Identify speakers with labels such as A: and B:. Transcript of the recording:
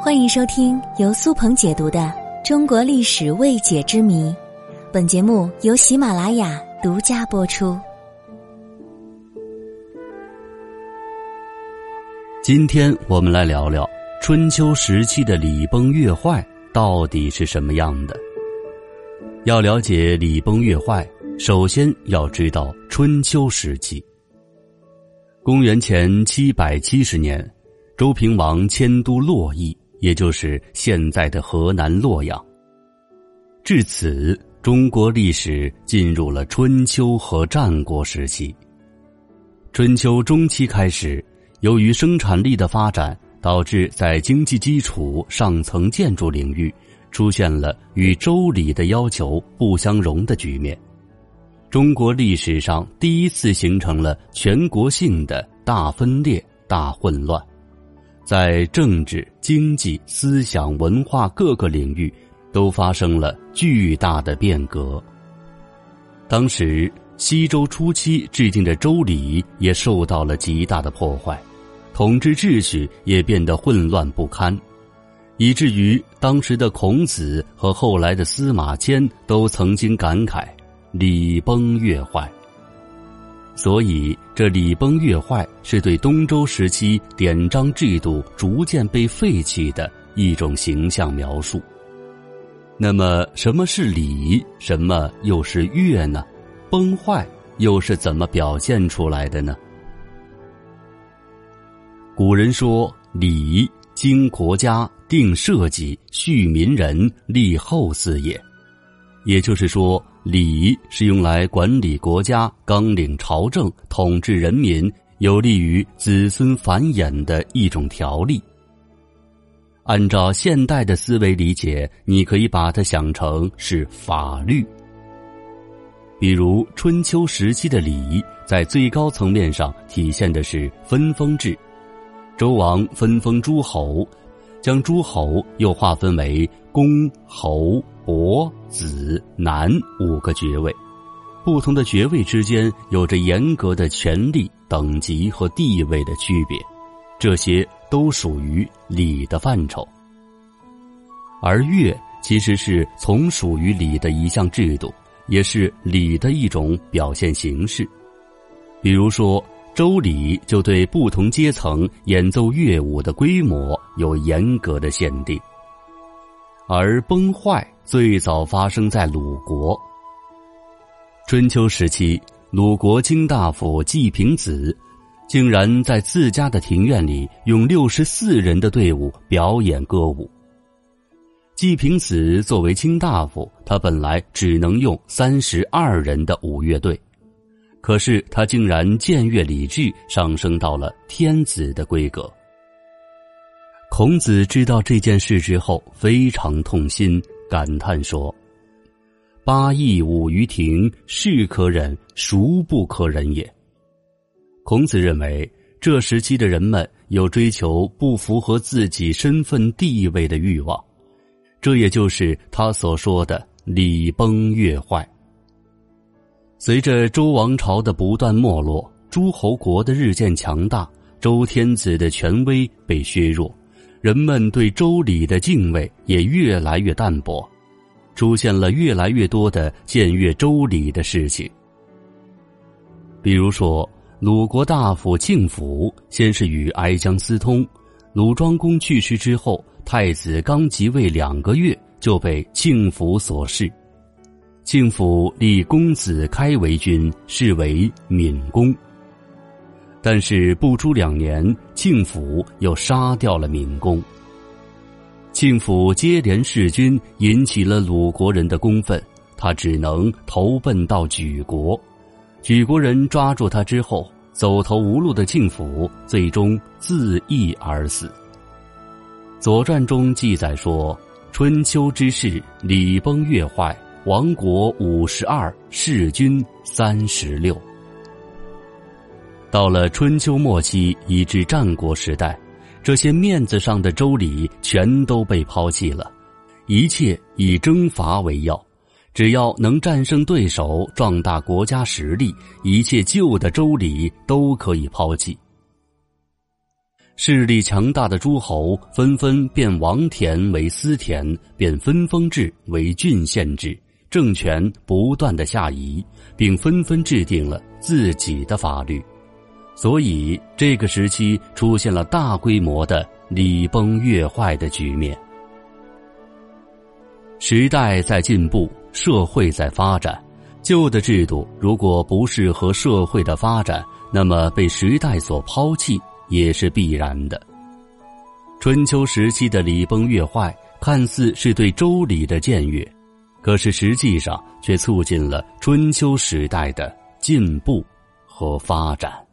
A: 欢迎收听由苏鹏解读的《中国历史未解之谜》，本节目由喜马拉雅独家播出。
B: 今天我们来聊聊春秋时期的礼崩乐坏到底是什么样的。要了解礼崩乐坏，首先要知道春秋时期。公元前七百七十年，周平王迁都洛邑。也就是现在的河南洛阳。至此，中国历史进入了春秋和战国时期。春秋中期开始，由于生产力的发展，导致在经济基础、上层建筑领域出现了与周礼的要求不相容的局面。中国历史上第一次形成了全国性的大分裂、大混乱。在政治、经济、思想、文化各个领域，都发生了巨大的变革。当时，西周初期制定的周礼也受到了极大的破坏，统治秩序也变得混乱不堪，以至于当时的孔子和后来的司马迁都曾经感慨：“礼崩乐坏。”所以，这礼崩乐坏是对东周时期典章制度逐渐被废弃的一种形象描述。那么，什么是礼？什么又是乐呢？崩坏又是怎么表现出来的呢？古人说：“礼，经国家，定社稷，恤民人，立后嗣也。”也就是说。礼是用来管理国家、纲领朝政、统治人民，有利于子孙繁衍的一种条例。按照现代的思维理解，你可以把它想成是法律。比如春秋时期的礼，在最高层面上体现的是分封制，周王分封诸侯，将诸侯又划分为公、侯。伯、子、男五个爵位，不同的爵位之间有着严格的权力等级和地位的区别，这些都属于礼的范畴。而乐其实是从属于礼的一项制度，也是礼的一种表现形式。比如说，周礼就对不同阶层演奏乐舞的规模有严格的限定。而崩坏最早发生在鲁国。春秋时期，鲁国卿大夫季平子，竟然在自家的庭院里用六十四人的队伍表演歌舞。季平子作为卿大夫，他本来只能用三十二人的舞乐队，可是他竟然僭越礼制，上升到了天子的规格。孔子知道这件事之后，非常痛心，感叹说：“八佾舞于庭，是可忍，孰不可忍也？”孔子认为，这时期的人们有追求不符合自己身份地位的欲望，这也就是他所说的“礼崩乐坏”。随着周王朝的不断没落，诸侯国的日渐强大，周天子的权威被削弱。人们对周礼的敬畏也越来越淡薄，出现了越来越多的僭越周礼的事情。比如说，鲁国大夫庆府先是与哀姜私通，鲁庄公去世之后，太子刚即位两个月就被庆府所弑，庆府立公子开为君，是为闵公。但是不出两年，庆府又杀掉了闵公。庆府接连弑君，引起了鲁国人的公愤，他只能投奔到莒国。莒国人抓住他之后，走投无路的庆府最终自缢而死。《左传》中记载说：“春秋之事，礼崩乐坏，亡国五十二，弑君三十六。”到了春秋末期，以至战国时代，这些面子上的周礼全都被抛弃了，一切以征伐为要。只要能战胜对手，壮大国家实力，一切旧的周礼都可以抛弃。势力强大的诸侯纷纷变王田为私田，变分封制为郡县制，政权不断的下移，并纷纷制定了自己的法律，所以这个时期出现了大规模的礼崩乐坏的局面。时代在进步，社会在发展，旧的制度如果不适合社会的发展，那么被时代所抛弃。也是必然的。春秋时期的礼崩乐坏，看似是对周礼的僭越，可是实际上却促进了春秋时代的进步和发展。